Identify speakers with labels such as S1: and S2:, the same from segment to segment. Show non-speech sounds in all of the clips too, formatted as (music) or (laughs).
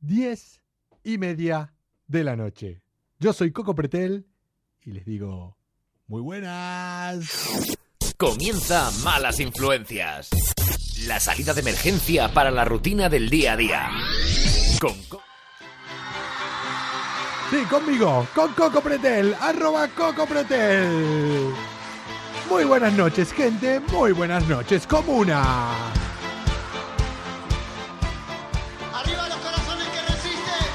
S1: 10 y media de la noche. Yo soy Coco Pretel y les digo muy buenas.
S2: Comienza Malas Influencias. La salida de emergencia para la rutina del día a día. Con Co-
S1: Sí, conmigo, con Coco Pretel, arroba Coco Pretel. Muy buenas noches, gente, muy buenas noches, comuna.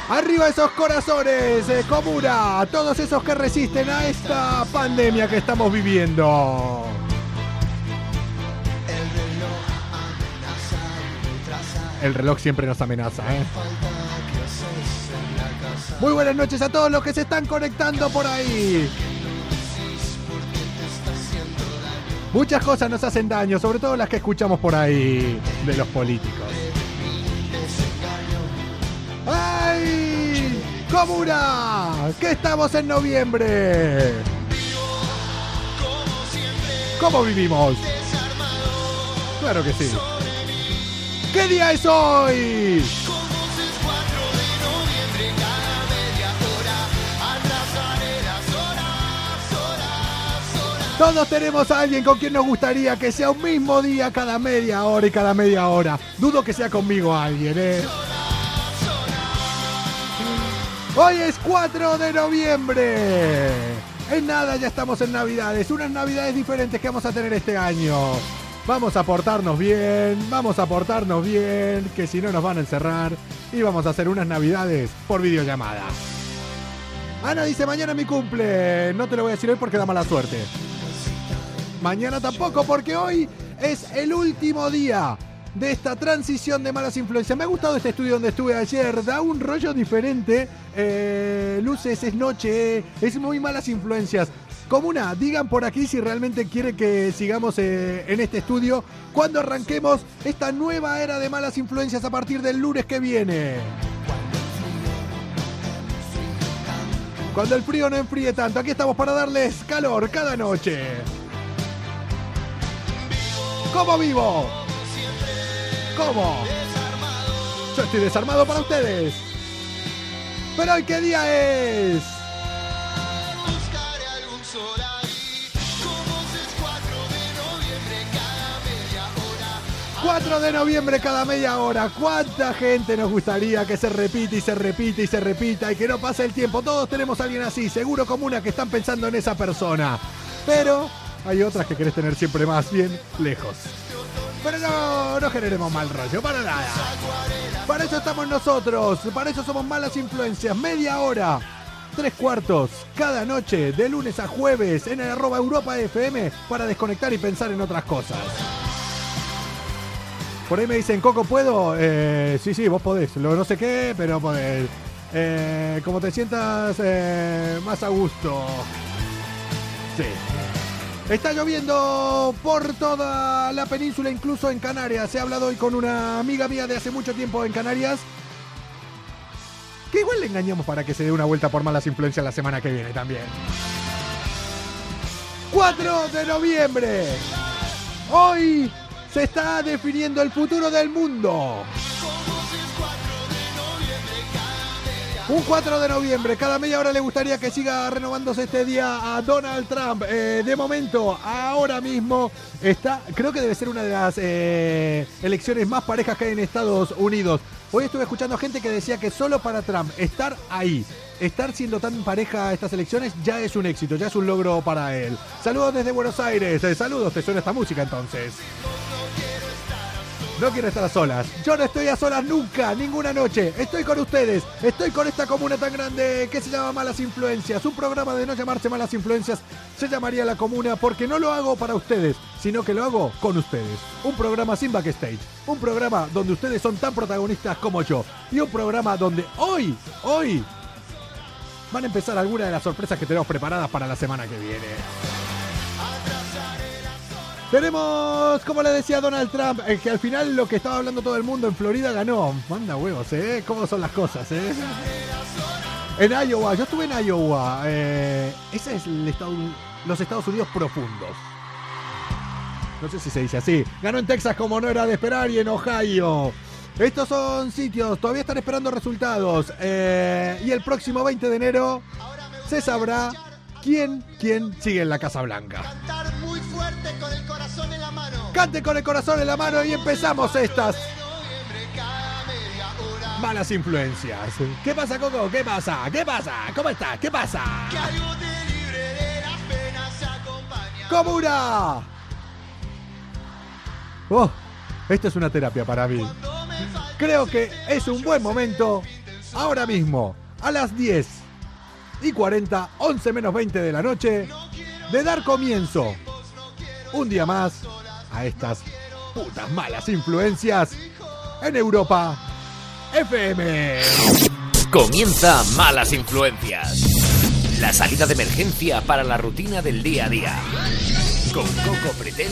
S3: Arriba
S1: esos corazones, eh, comuna, todos esos que resisten a esta pandemia que estamos viviendo.
S3: El reloj amenaza y retrasa.
S1: El reloj siempre nos amenaza, ¿eh? Muy buenas noches a todos los que se están conectando por ahí. Muchas cosas nos hacen daño, sobre todo las que escuchamos por ahí de los políticos. ¡Comuna! ¡Que estamos en noviembre! ¿Cómo vivimos? Claro que sí. ¿Qué día es hoy?
S3: Como es 4 de noviembre, cada media hora. Atrasaré las horas, horas, horas.
S1: Todos tenemos a alguien con quien nos gustaría que sea un mismo día cada media hora y cada media hora. Dudo que sea conmigo alguien, ¿eh? Hoy es 4 de noviembre. En nada ya estamos en Navidades, unas Navidades diferentes que vamos a tener este año. Vamos a portarnos bien, vamos a portarnos bien, que si no nos van a encerrar y vamos a hacer unas Navidades por videollamada. Ana dice, mañana mi cumple. No te lo voy a decir hoy porque da mala suerte. Mañana tampoco porque hoy es el último día de esta transición de malas influencias. Me ha gustado este estudio donde estuve ayer. Da un rollo diferente. Eh, luces, es noche, es muy malas influencias. Comuna, digan por aquí si realmente quieren que sigamos eh, en este estudio cuando arranquemos esta nueva era de malas influencias a partir del lunes que viene. Cuando el frío no enfríe tanto, aquí estamos para darles calor cada noche. ¿Cómo vivo? ¿Cómo? Yo estoy desarmado para ustedes. Pero hoy qué día es?
S3: Buscaré algún sol ahí. Como es 4 de noviembre, cada media hora.
S1: 4 de noviembre cada media hora. ¿Cuánta gente nos gustaría que se repita y se repita y se repita y que no pase el tiempo? Todos tenemos a alguien así, seguro como una que están pensando en esa persona. Pero hay otras que querés tener siempre más bien lejos. Pero no, no generemos mal rollo, para nada. Para eso estamos nosotros, para eso somos malas influencias. Media hora, tres cuartos, cada noche, de lunes a jueves, en el arroba Europa FM, para desconectar y pensar en otras cosas. Por ahí me dicen, Coco, ¿puedo? Eh, sí, sí, vos podés. Lo no sé qué, pero podés. Eh, como te sientas eh, más a gusto. Sí. Está lloviendo por toda la península, incluso en Canarias. He hablado hoy con una amiga mía de hace mucho tiempo en Canarias. Que igual le engañamos para que se dé una vuelta por malas influencias la semana que viene también. 4 de noviembre. Hoy se está definiendo el futuro del mundo. Un 4 de noviembre, cada media hora le gustaría que siga renovándose este día a Donald Trump. Eh, de momento, ahora mismo, está, creo que debe ser una de las eh, elecciones más parejas que hay en Estados Unidos. Hoy estuve escuchando gente que decía que solo para Trump estar ahí, estar siendo tan pareja estas elecciones, ya es un éxito, ya es un logro para él. Saludos desde Buenos Aires, eh, saludos, te suena esta música entonces. No quiero estar a solas. Yo no estoy a solas nunca, ninguna noche. Estoy con ustedes. Estoy con esta comuna tan grande que se llama Malas Influencias. Un programa de no llamarse Malas Influencias se llamaría La Comuna porque no lo hago para ustedes, sino que lo hago con ustedes. Un programa sin backstage. Un programa donde ustedes son tan protagonistas como yo. Y un programa donde hoy, hoy, van a empezar algunas de las sorpresas que tenemos preparadas para la semana que viene. Tenemos, como le decía Donald Trump, eh, que al final lo que estaba hablando todo el mundo en Florida ganó. Manda huevos, ¿eh? ¿Cómo son las cosas, eh? En Iowa, yo estuve en Iowa. Eh, ese es el estado, los Estados Unidos profundos. No sé si se dice así. Ganó en Texas como no era de esperar y en Ohio. Estos son sitios, todavía están esperando resultados. eh, y el próximo 20 de enero se sabrá quién, quién sigue en la Casa Blanca.
S3: Cantar muy fuerte con el corazón en la mano.
S1: Cante con el corazón en la mano y empezamos estas malas influencias. ¿Qué pasa, Coco? ¿Qué pasa? ¿Qué pasa? ¿Cómo estás? ¿Qué pasa? ¡Comuna! Oh, esto es una terapia para mí. Creo que es un buen momento, ahora mismo, a las 10 y 40, 11 menos 20 de la noche, de dar comienzo un día más a estas putas malas influencias en Europa FM.
S2: Comienza Malas Influencias. La salida de emergencia para la rutina del día a día. Con Coco Pretel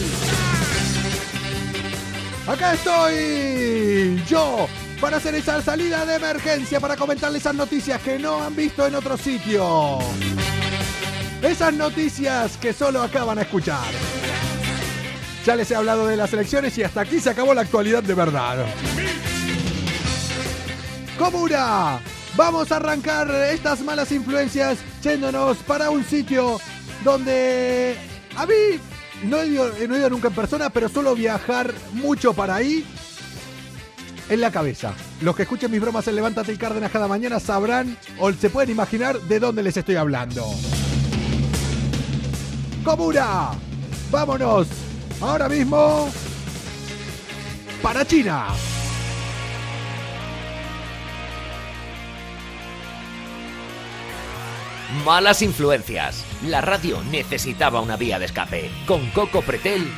S1: Acá estoy yo para hacer esa salida de emergencia, para comentarles esas noticias que no han visto en otro sitio. Esas noticias que solo acaban a escuchar. Ya les he hablado de las elecciones y hasta aquí se acabó la actualidad de verdad. Comuna, vamos a arrancar estas malas influencias yéndonos para un sitio donde a mí no he, ido, no he ido nunca en persona, pero suelo viajar mucho para ahí en la cabeza. Los que escuchen mis bromas en Levántate y Cárdenas cada mañana sabrán o se pueden imaginar de dónde les estoy hablando. Comuna, vámonos ahora mismo para China.
S2: Malas Influencias. La radio necesitaba una vía de escape. Con Coco Pretel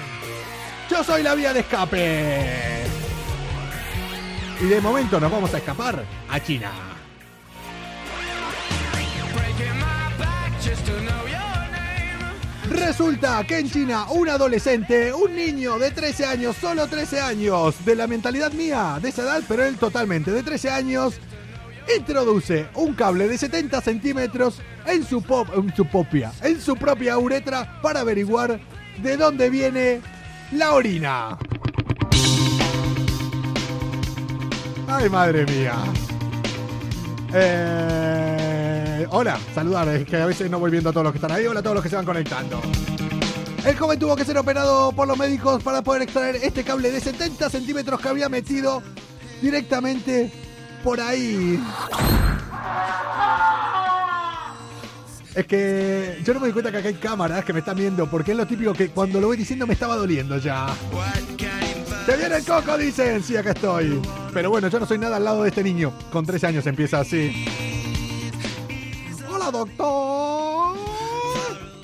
S1: Yo soy la vía de escape. Y de momento nos vamos a escapar a China. Resulta que en China un adolescente, un niño de 13 años, solo 13 años, de la mentalidad mía, de esa edad, pero él totalmente, de 13 años, introduce un cable de 70 centímetros en su, pop, en su popia, en su propia uretra para averiguar de dónde viene la orina. Ay, madre mía. Eh, hola, saludar, es que a veces no voy viendo a todos los que están ahí. Hola a todos los que se van conectando. El joven tuvo que ser operado por los médicos para poder extraer este cable de 70 centímetros que había metido directamente por ahí. Es que yo no me di cuenta que acá hay cámaras que me están viendo, porque es lo típico que cuando lo voy diciendo me estaba doliendo ya. ¡Te viene el coco! Dicen, sí, acá estoy. Pero bueno, yo no soy nada al lado de este niño. Con 13 años empieza así. Hola, doctor.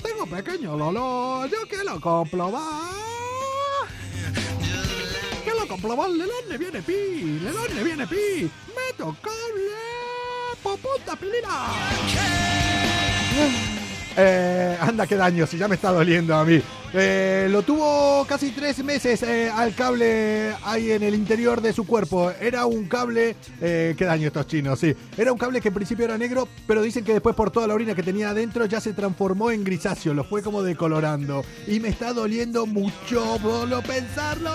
S1: Tengo pequeño dolor. Yo quiero comprobar. Quiero comprobar de dónde viene pi. ¿De dónde viene pi? Meto cable. Por punta pilina. Eh, anda, qué daño, si ya me está doliendo a mí. Eh, lo tuvo casi tres meses eh, al cable ahí en el interior de su cuerpo. Era un cable, qué daño estos chinos, sí. Era un cable que en principio era negro, pero dicen que después por toda la orina que tenía adentro ya se transformó en grisáceo, lo fue como decolorando. Y me está doliendo mucho solo pensarlo.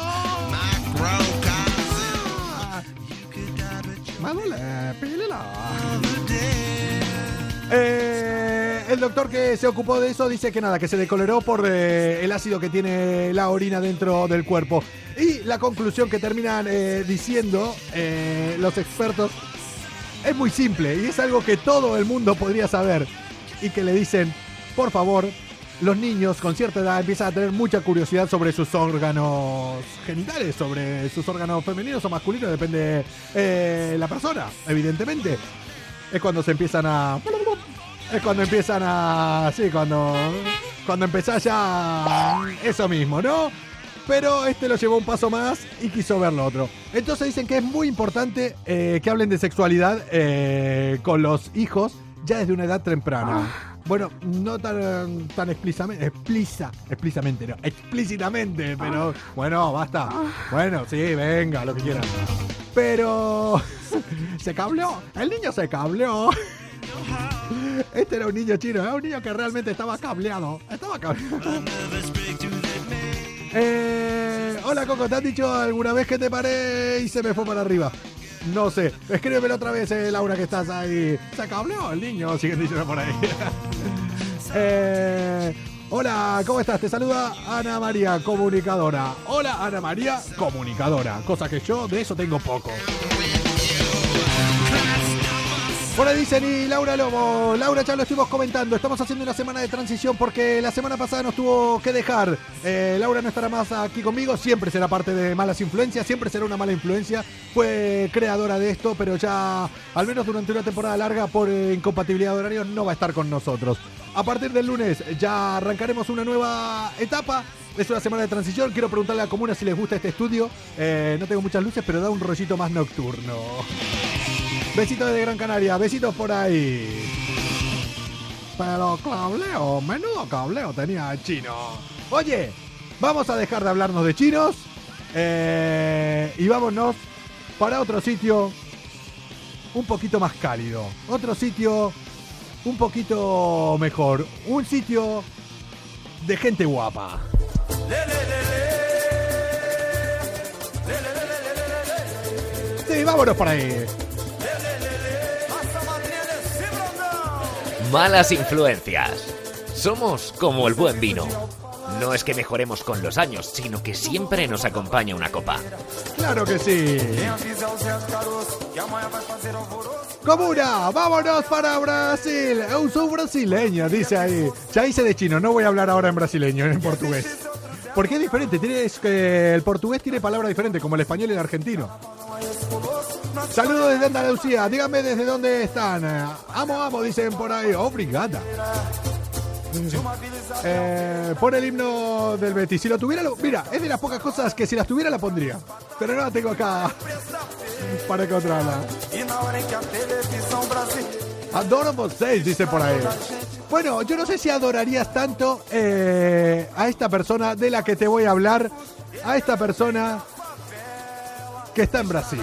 S1: Me duele, pílela. Eh, el doctor que se ocupó de eso dice que nada, que se decoloró por eh, el ácido que tiene la orina dentro del cuerpo. Y la conclusión que terminan eh, diciendo eh, los expertos es muy simple y es algo que todo el mundo podría saber. Y que le dicen, por favor, los niños con cierta edad empiezan a tener mucha curiosidad sobre sus órganos genitales, sobre sus órganos femeninos o masculinos, depende la persona, evidentemente es cuando se empiezan a. Es cuando empiezan a. Sí, cuando. Cuando empezás ya. Eso mismo, ¿no? Pero este lo llevó un paso más y quiso ver lo otro. Entonces dicen que es muy importante eh, que hablen de sexualidad eh, con los hijos ya desde una edad temprana. Bueno, no tan, tan explícitamente, explícita, explícitamente, no, explícitamente, pero bueno, basta. Bueno, sí, venga, lo que quieran. Pero (laughs) se cableó, el niño se cableó. Este era un niño chino, era un niño que realmente estaba cableado. Estaba cableado. Eh, Hola Coco, ¿te han dicho alguna vez que te paré y se me fue para arriba? No sé. Escríbemelo otra vez, eh, Laura, que estás ahí. Se cableó el niño, (laughs) siguen diciendo por ahí. (laughs) Eh, hola, ¿cómo estás? Te saluda Ana María, comunicadora. Hola, Ana María, comunicadora. Cosa que yo de eso tengo poco. Ahí dicen, y Laura Lobo, Laura ya lo estuvimos comentando, estamos haciendo una semana de transición porque la semana pasada nos tuvo que dejar. Eh, Laura no estará más aquí conmigo, siempre será parte de malas influencias, siempre será una mala influencia. Fue creadora de esto, pero ya, al menos durante una temporada larga, por eh, incompatibilidad de horarios, no va a estar con nosotros. A partir del lunes ya arrancaremos una nueva etapa. Es una semana de transición. Quiero preguntarle a la comuna si les gusta este estudio. Eh, no tengo muchas luces, pero da un rollito más nocturno. Besitos de Gran Canaria, besitos por ahí. Pero cableo, menudo cableo tenía el chino. Oye, vamos a dejar de hablarnos de chinos eh, y vámonos para otro sitio un poquito más cálido. Otro sitio un poquito mejor. Un sitio de gente guapa. Sí, vámonos por ahí.
S2: Malas influencias. Somos como el buen vino. No es que mejoremos con los años, sino que siempre nos acompaña una copa.
S1: Claro que sí. Comuna, vámonos para Brasil. Eu sou brasileño, dice ahí. Ya hice de chino, no voy a hablar ahora en brasileño, en portugués. Porque es diferente, tiene, es que el portugués tiene palabras diferentes, como el español y el argentino. Saludos desde Andalucía, díganme desde dónde están. Amo, amo, dicen por ahí. Obrigada. Eh, pon el himno del Betis. Si lo tuviera, lo- mira, es de las pocas cosas que si las tuviera la pondría. Pero no la tengo acá para encontrarla. Adoro vocês, dice por ahí. Bueno, yo no sé si adorarías tanto eh, a esta persona de la que te voy a hablar. A esta persona que está en Brasil.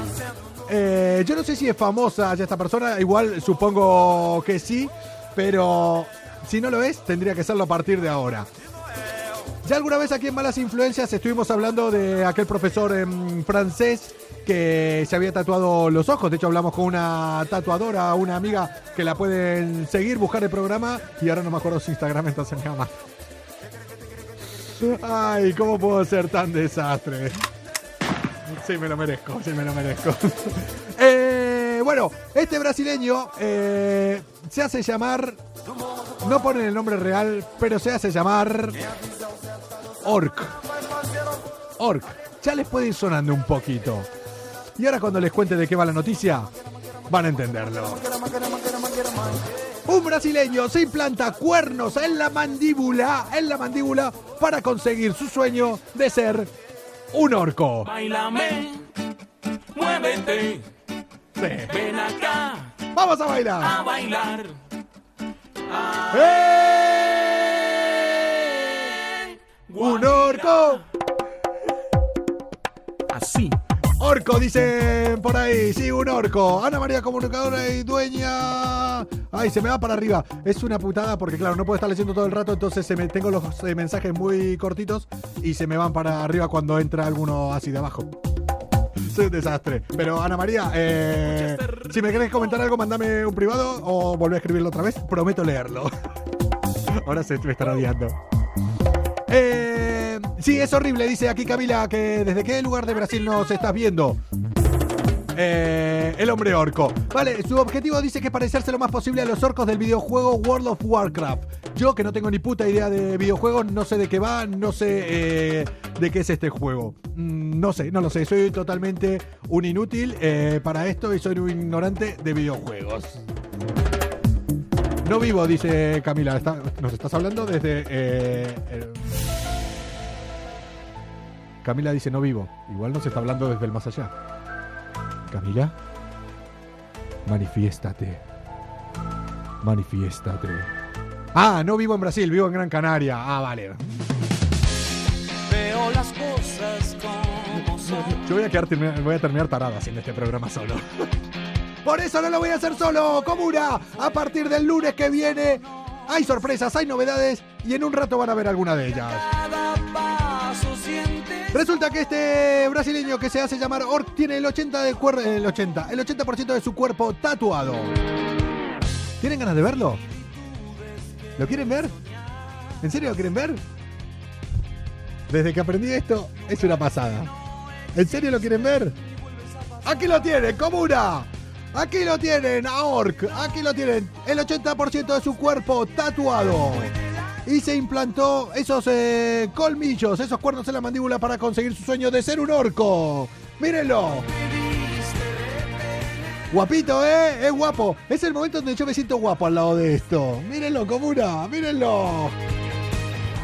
S1: Eh, yo no sé si es famosa ya esta persona, igual supongo que sí, pero si no lo es, tendría que serlo a partir de ahora. Ya alguna vez aquí en Malas Influencias estuvimos hablando de aquel profesor en francés que se había tatuado los ojos. De hecho, hablamos con una tatuadora, una amiga que la pueden seguir, buscar el programa. Y ahora no me acuerdo su Instagram, entonces me llama. Ay, ¿cómo puedo ser tan desastre? Sí, me lo merezco, sí, me lo merezco. (laughs) Eh, bueno, este brasileño eh, se hace llamar. No ponen el nombre real, pero se hace llamar. Orc. Orc. Ya les puede ir sonando un poquito. Y ahora cuando les cuente de qué va la noticia, van a entenderlo. Un brasileño se implanta cuernos en la mandíbula, en la mandíbula, para conseguir su sueño de ser un orco.
S4: Bailame, muévete,
S1: Sí.
S4: ven acá
S1: Vamos a
S4: a
S1: bailar.
S4: bailar.
S1: ¡Eh! Un orco.
S4: Así.
S1: Orco, dicen por ahí. Sí, un orco. Ana María, comunicadora y dueña. Ay, se me va para arriba. Es una putada porque, claro, no puedo estar leyendo todo el rato, entonces se me, tengo los eh, mensajes muy cortitos y se me van para arriba cuando entra alguno así de abajo. Soy un desastre. Pero, Ana María, eh, si me querés comentar algo, mandame un privado o volvé a escribirlo otra vez. Prometo leerlo. (laughs) Ahora se me están odiando. Eh, sí, es horrible, dice aquí Camila, que desde qué lugar de Brasil nos estás viendo. Eh, el hombre orco. Vale, su objetivo dice que es parecerse lo más posible a los orcos del videojuego World of Warcraft. Yo, que no tengo ni puta idea de videojuegos, no sé de qué va, no sé eh, de qué es este juego. Mm, no sé, no lo sé. Soy totalmente un inútil eh, para esto y soy un ignorante de videojuegos. No vivo, dice Camila. Nos estás hablando desde. Camila dice no vivo. Igual nos está hablando desde el más allá. Camila, manifiéstate. Manifiéstate. Ah, no vivo en Brasil, vivo en Gran Canaria. Ah, vale.
S4: Veo las cosas como son. (laughs)
S1: Yo voy a, quedar, voy a terminar tarado haciendo este programa solo. (laughs) Por eso no lo voy a hacer solo, Comuna. A partir del lunes que viene hay sorpresas, hay novedades y en un rato van a ver alguna de ellas. Resulta que este brasileño que se hace llamar Orc tiene el 80 de cuer- el 80, el 80% de su cuerpo tatuado. ¿Tienen ganas de verlo? ¿Lo quieren ver? ¿En serio lo quieren ver? Desde que aprendí esto es una pasada. ¿En serio lo quieren ver? Aquí lo tienen, comuna. Aquí lo tienen, a Orc. Aquí lo tienen. El 80% de su cuerpo tatuado. Y se implantó esos eh, colmillos, esos cuernos en la mandíbula para conseguir su sueño de ser un orco. Mírenlo. Guapito, ¿eh? Es guapo. Es el momento donde yo me siento guapo al lado de esto. Mírenlo, comuna. Mírenlo.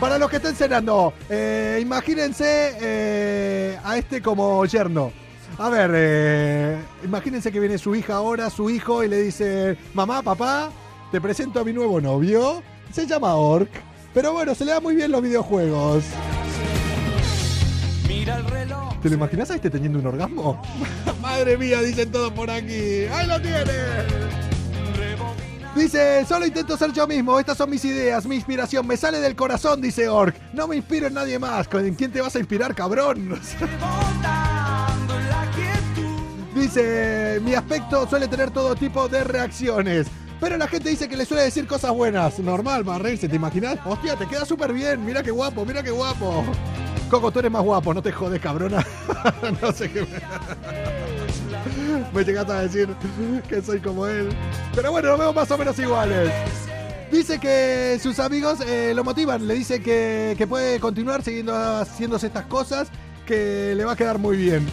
S1: Para los que estén cenando, eh, imagínense eh, a este como yerno. A ver, imagínense que viene su hija ahora, su hijo, y le dice, mamá, papá, te presento a mi nuevo novio. Se llama Orc. Pero bueno, se le da muy bien los videojuegos.
S4: Mira el reloj.
S1: ¿Te lo imaginas a este teniendo un orgasmo? (laughs) Madre mía, dicen todos por aquí. ¡Ahí lo tiene! Dice, solo intento ser yo mismo, estas son mis ideas, mi inspiración, me sale del corazón, dice Orc. No me inspiro en nadie más, ¿con quién te vas a inspirar, cabrón? Dice, mi aspecto suele tener todo tipo de reacciones. Pero la gente dice que le suele decir cosas buenas. Normal, para reírse, ¿te imaginas? Hostia, te queda súper bien, mira qué guapo, mira qué guapo. Coco, tú eres más guapo, no te jodes, cabrona. (laughs) no sé qué me... me llegaste a decir que soy como él. Pero bueno, nos vemos más o menos iguales. Dice que sus amigos eh, lo motivan, le dice que, que puede continuar siguiendo haciéndose estas cosas, que le va a quedar muy bien.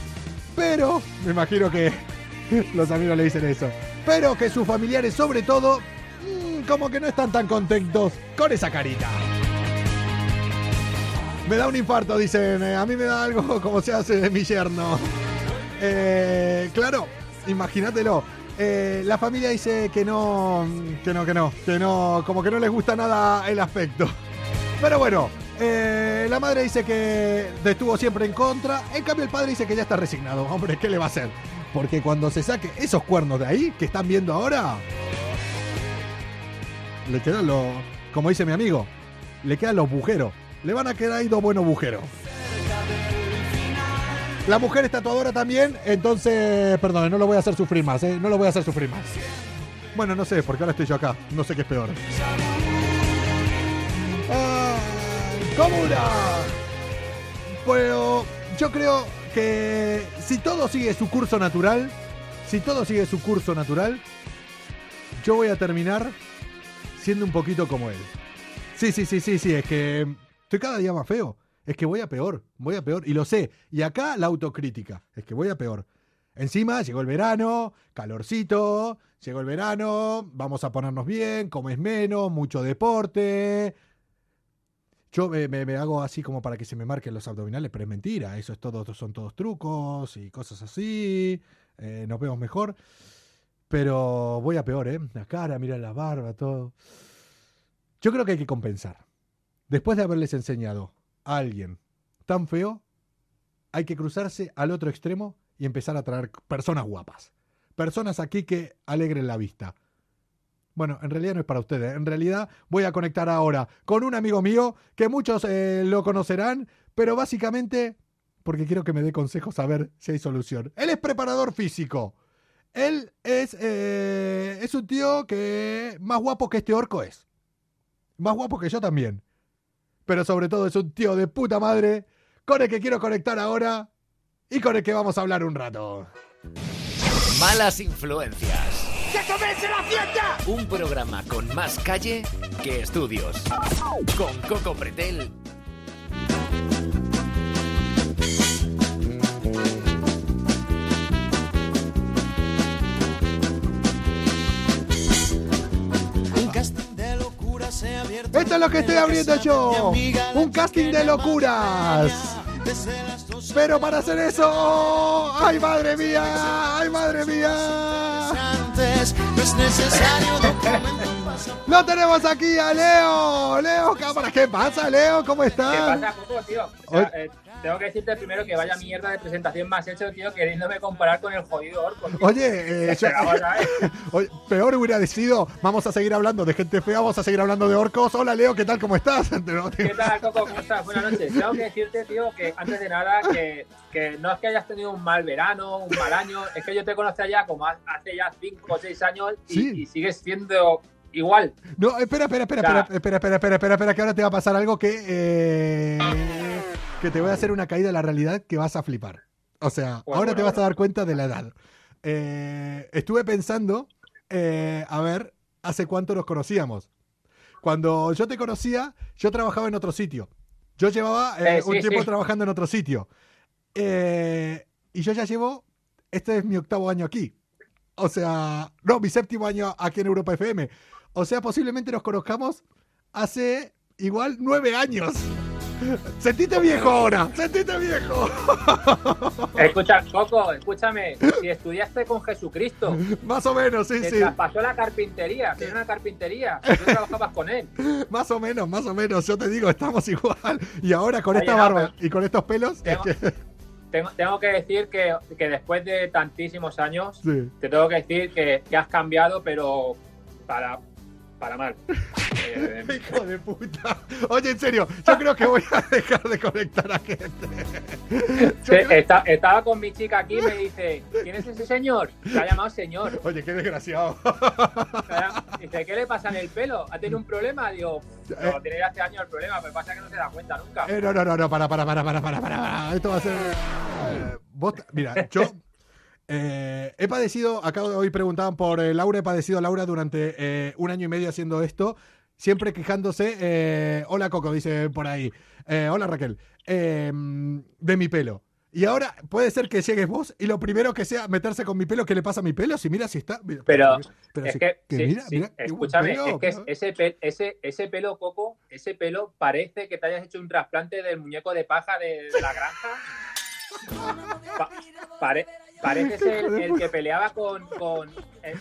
S1: Pero, me imagino que (laughs) los amigos le dicen eso. Pero que sus familiares, sobre todo, mm, como que no están tan contentos con esa carita. Me da un infarto, dicen. a mí me da algo (laughs) como se hace de mi yerno. Eh, claro, imagínatelo. Eh, la familia dice que no, que no, que no, que no, como que no les gusta nada el aspecto. Pero bueno, eh, la madre dice que estuvo siempre en contra. En cambio, el padre dice que ya está resignado. Hombre, ¿qué le va a hacer? Porque cuando se saque esos cuernos de ahí que están viendo ahora, le quedan los, como dice mi amigo, le quedan los bujeros. Le van a quedar ahí dos buenos bujeros. La mujer es tatuadora también, entonces, perdón, no lo voy a hacer sufrir más, ¿eh? No lo voy a hacer sufrir más. Bueno, no sé, porque ahora estoy yo acá. No sé qué es peor. ¡Ay, ¡Comuna! Pero yo creo que si todo sigue su curso natural, si todo sigue su curso natural, yo voy a terminar siendo un poquito como él. Sí, sí, sí, sí, sí, es que estoy cada día más feo. Es que voy a peor, voy a peor. Y lo sé. Y acá la autocrítica. Es que voy a peor. Encima llegó el verano, calorcito, llegó el verano, vamos a ponernos bien, comes menos, mucho deporte. Yo me, hago así como para que se me marquen los abdominales, pero es mentira. Eso es todo, son todos trucos y cosas así. Eh, nos vemos mejor. Pero voy a peor, ¿eh? La cara, mira la barba, todo. Yo creo que hay que compensar. Después de haberles enseñado a alguien tan feo, hay que cruzarse al otro extremo y empezar a traer personas guapas. Personas aquí que alegren la vista. Bueno, en realidad no es para ustedes. En realidad voy a conectar ahora con un amigo mío que muchos eh, lo conocerán, pero básicamente porque quiero que me dé consejos a ver si hay solución. Él es preparador físico. Él es, eh, es un tío que más guapo que este orco es. Más guapo que yo también. Pero sobre todo es un tío de puta madre con el que quiero conectar ahora y con el que vamos a hablar un rato.
S2: Malas influencias. Un programa con más calle que estudios. Con Coco Pretel
S3: Un casting de locura se ha abierto.
S1: Esto es lo que estoy abriendo yo. Un casting de locuras. Pero para hacer eso, ¡ay madre mía! ¡Ay madre mía!
S3: Antes no es necesario documento
S1: Lo tenemos aquí a Leo. Leo Cámara, ¿qué pasa, Leo? ¿Cómo
S5: ¿Qué
S1: estás?
S5: pasa, Coco, tío? O sea, eh, tengo que decirte primero que vaya mierda de presentación más hecho, tío, queriéndome comparar con el jodido orco. tío.
S1: Oye, eh, (laughs) yo-
S5: ¿sabes? (laughs)
S1: Oye, peor hubiera decidido, vamos a seguir hablando de gente fea, vamos a seguir hablando de orcos. Hola Leo, ¿qué tal? ¿Cómo estás? (laughs)
S5: ¿Qué tal, Coco? ¿Cómo estás? Buenas noches. Tengo que decirte, tío, que antes de nada, que, que no es que hayas tenido un mal verano, un mal año, es que yo te conozco ya como ha- hace ya 5 o 6 años y,
S1: Sí.
S5: y sigues siendo igual.
S1: No, espera, espera, espera,
S5: Ya.
S1: espera, espera, espera, espera, espera, espera, que ahora te va a pasar algo que, eh, que te voy a hacer una caída de la realidad que vas a flipar. O sea,
S5: Bueno,
S1: ahora te
S5: bueno,
S1: vas a dar cuenta de la edad. Eh, estuve pensando, eh, a ver, hace cuánto nos conocíamos. Cuando yo te conocía, yo trabajaba en otro sitio. Yo llevaba
S5: sí,
S1: un tiempo
S5: sí.
S1: trabajando en otro sitio. Y yo ya llevo, este es mi octavo año aquí. O sea, no, mi séptimo año aquí en Europa FM. O sea, posiblemente nos conozcamos hace igual nueve años. (laughs) Sentite viejo ahora, sentite viejo. (laughs)
S5: Escucha, Coco, escúchame. Si estudiaste con Jesucristo,
S1: Más o menos, sí,
S5: te
S1: sí.
S5: traspasó la carpintería, tiene una carpintería, tú (laughs) trabajabas con él.
S1: Más o menos, más o menos. Yo te digo, estamos igual. Y ahora con
S5: Oye,
S1: esta
S5: no,
S1: barba y con estos pelos, es
S5: Tengo-
S1: que.
S5: Tengo, tengo que decir que, que después de tantísimos años,
S1: Sí.
S5: te tengo que decir que, que has cambiado, pero para, para mal. (laughs) Eh,
S1: Hijo de puta. Oye, en serio, yo creo que voy a dejar de conectar a gente.
S5: Esta- estaba con mi chica aquí y me dice, ¿quién es ese señor? Se ha llamado señor.
S1: Oye, qué desgraciado.
S5: Dice, ¿qué le pasa en el pelo? ¿Ha tenido un problema? Digo, no, tiene ya hace años el problema, pero pasa que no se da cuenta nunca.
S1: Eh, no, no, no, no, para, para, para, para, para, para, para. Esto va a ser. eh, vos- mira, yo eh, he padecido, acá hoy preguntaban por eh, Laura, he padecido a Laura durante eh, un año y medio haciendo esto, siempre quejándose. eh, hola Coco, dice por ahí. Eh, hola Raquel. eh, de mi pelo. Y ahora puede ser que llegues vos y lo primero que sea meterse con mi pelo, ¿qué le pasa a mi pelo? Si mira, si está. mira,
S5: Pero
S1: pero
S5: es
S1: si-
S5: que,
S1: que
S5: sí,
S1: mira,
S5: sí,
S1: mira, qué buen
S5: escúchame,
S1: pelo,
S5: es que es- ese, pe- ese, ese pelo coco, ese pelo parece que te hayas hecho un trasplante del muñeco de paja de, de la granja. (laughs) Pa- pare- pareces el, el que peleaba con, con,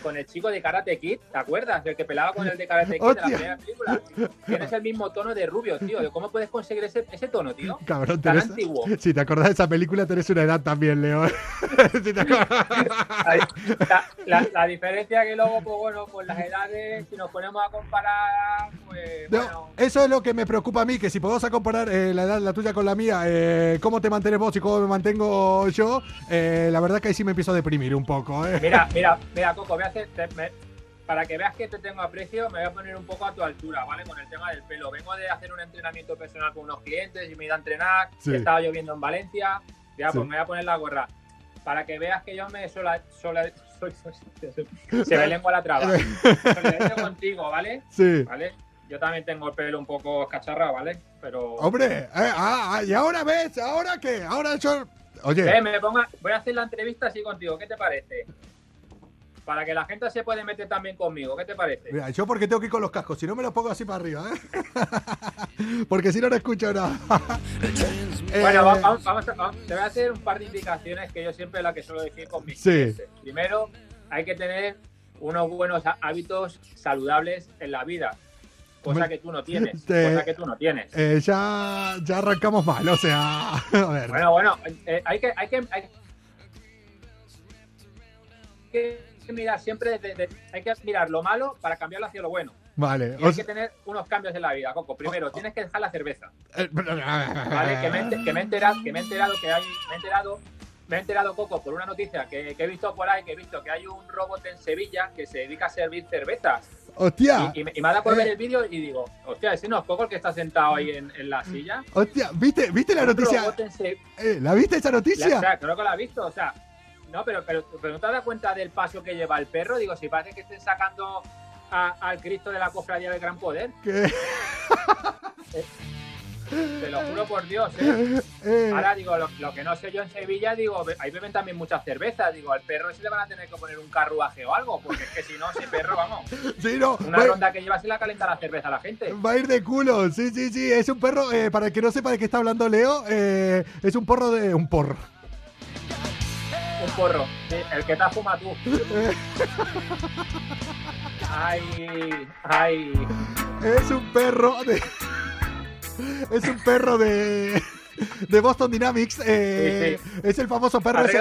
S5: con el chico de Karate Kid, ¿te acuerdas? El que peleaba con el de Karate Kid de la primera película. Tienes el mismo tono de rubio, tío. ¿Cómo puedes conseguir ese, ese tono, tío?
S1: Cabrón,
S5: Tan antiguo.
S1: Si te acordás de esa película, tenés una edad también, Leo. (laughs) Si te.
S5: La, la- la diferencia que luego, pues bueno, pues las edades, si nos ponemos a comparar, pues
S1: No,
S5: bueno.
S1: eso es lo que me preocupa a mí, que si podemos a comparar eh, la edad la tuya con la mía, eh, cómo te mantienes vos y cómo me mantengo yo, eh, la verdad que ahí sí me empiezo a deprimir un poco. eh.
S5: Mira, mira, mira, Coco, voy a hacer, te- me- para que veas que te tengo aprecio, me voy a poner un poco a tu altura, ¿vale? Con el tema del pelo. Vengo de hacer un entrenamiento personal con unos clientes y me he ido a entrenar,
S1: Sí.
S5: estaba lloviendo en Valencia, ya,
S1: Sí.
S5: pues me voy a poner la gorra. Para que veas que yo me sola, sola- soy- soy- se me lengua la traba. (laughs) Contigo, ¿vale?
S1: Sí.
S5: ¿Vale? Yo también tengo el pelo un poco escacharrado, ¿vale? Pero...
S1: Hombre, eh, ah, ah, y ahora ves, ahora qué, ahora yo... Oye,
S5: Eh, me ponga, voy a hacer la entrevista así contigo, ¿qué te parece? Para que la gente se puede meter también conmigo, ¿qué te parece?
S1: mira, yo porque tengo que ir con los cascos, si no me los pongo así para arriba, ¿eh? (laughs) porque si no, no escucho nada. (laughs)
S5: Bueno, va- vamos, vamos vamos- te voy a hacer un par de indicaciones que yo siempre la que suelo decir con mis
S1: Sí.
S5: clientes. Primero, hay que tener unos buenos há- hábitos saludables en la vida, cosa que tú no tienes,
S1: te-
S5: cosa que tú no tienes.
S1: eh, ya, ya arrancamos mal, o sea, (laughs) a ver.
S5: Bueno, bueno, eh, hay que, hay que, hay que mirar siempre, de- hay que mirar lo malo para cambiarlo hacia lo bueno.
S1: Vale,
S5: Y hay que tener unos cambios en la vida, Coco. Primero, tienes que dejar la cerveza.
S1: eh,
S5: ¿vale? Que me, que me he enterado, que me he enterado que hay, me he enterado, me he enterado Coco por una noticia que, que he visto por ahí, que he visto que hay un robot en Sevilla que se dedica a servir cervezas.
S1: Hostia,
S5: Y, y me, y me ha dado por ver
S1: Eh.
S5: el vídeo y digo, hostia, ese no es Coco el que está sentado ahí en, en la silla.
S1: hostia, ¿viste, ¿viste la noticia? Eh, ¿La viste esa
S5: la-
S1: noticia?
S5: o sea, creo que la ha visto, o sea, no, pero, pero, pero no te has dado cuenta del paso que lleva el perro. Digo, si parece que estén sacando a- al Cristo de la cofradía del gran poder,
S1: Que-
S5: te lo juro por Dios, ¿eh? (laughs)
S1: eh,
S5: Ahora digo, lo, lo que no sé yo en Sevilla, digo, ahí beben también mucha cerveza. Digo, al perro sí le van a tener que poner un carruaje o algo, porque es que si no, ese perro, vamos,
S1: sí, no,
S5: una ronda que lleva se la calienta la cerveza a la gente.
S1: va a ir de culo. Sí, sí, sí. Es un perro, eh, para el que no sepa de qué está hablando Leo, eh, es un porro de. Un porro.
S5: Un porro, el que te fuma tú. Ay, ay.
S1: Es un perro de. Es un perro de. De Boston Dynamics. eh, Es el famoso perro. ese- si,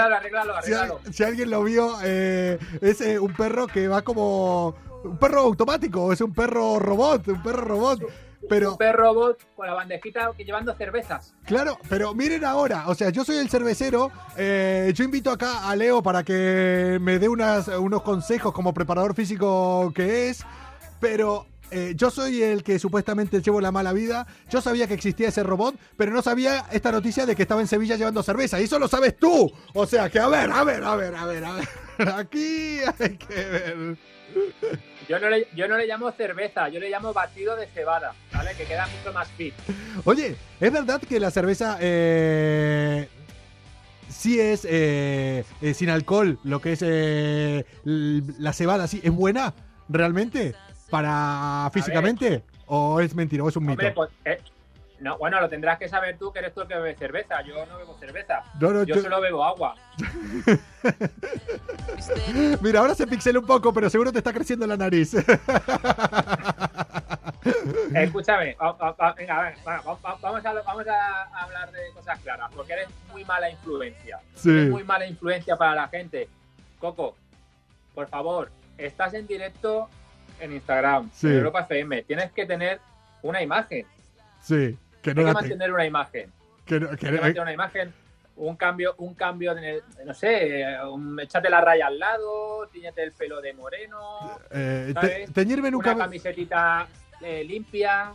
S5: arréglalo.
S1: si alguien lo vio, eh, es eh, un perro que va como. Un perro automático, es un perro robot, un perro robot. Pero,
S5: Un perro robot con la bandejita llevando cervezas.
S1: claro, pero miren ahora, o sea, yo soy el cervecero, eh, yo invito acá a Leo para que me dé unas, unos consejos como preparador físico que es, pero eh, yo soy el que supuestamente llevo la mala vida, yo sabía que existía ese robot, pero no sabía esta noticia de que estaba en Sevilla llevando cerveza, y eso lo sabes tú, o sea, que a ver, a ver, a ver, a ver, a ver, (laughs) aquí hay que ver.
S5: Yo no, le, yo no le llamo cerveza, yo le llamo batido de cebada, ¿vale? Que queda mucho más fit.
S1: Oye, ¿es verdad que la cerveza eh, sí es eh, eh, sin alcohol, lo que es eh, la cebada, sí, es buena realmente para físicamente? ¿O es mentira o es un mito?
S5: Hombre, pues, eh, no, bueno, lo tendrás que saber tú que eres tú el que bebe cerveza. Yo no bebo cerveza.
S1: No, no,
S5: Yo
S1: yo-
S5: solo bebo agua. (laughs)
S1: Mira, ahora se pixela un poco, pero seguro te está creciendo la nariz. (laughs)
S5: Escúchame, va- va- va- venga, venga, va- va- va- vamos, a, vamos a hablar de cosas claras, porque eres muy mala influencia.
S1: Sí.
S5: Eres muy mala influencia para la gente. Coco, por favor, estás en directo en Instagram,
S1: Sí.
S5: en Europa FM. Tienes que tener una imagen.
S1: Sí, que no
S5: Hay que mantener una imagen.
S1: que no- que
S5: Hay que
S1: no-
S5: mantener una imagen. Un cambio, un cambio en el, no sé, eh, un- échate la raya al lado, tiñete el pelo de moreno,
S1: eh, te- teñirme
S5: una
S1: nunca...
S5: camisetita eh, limpia.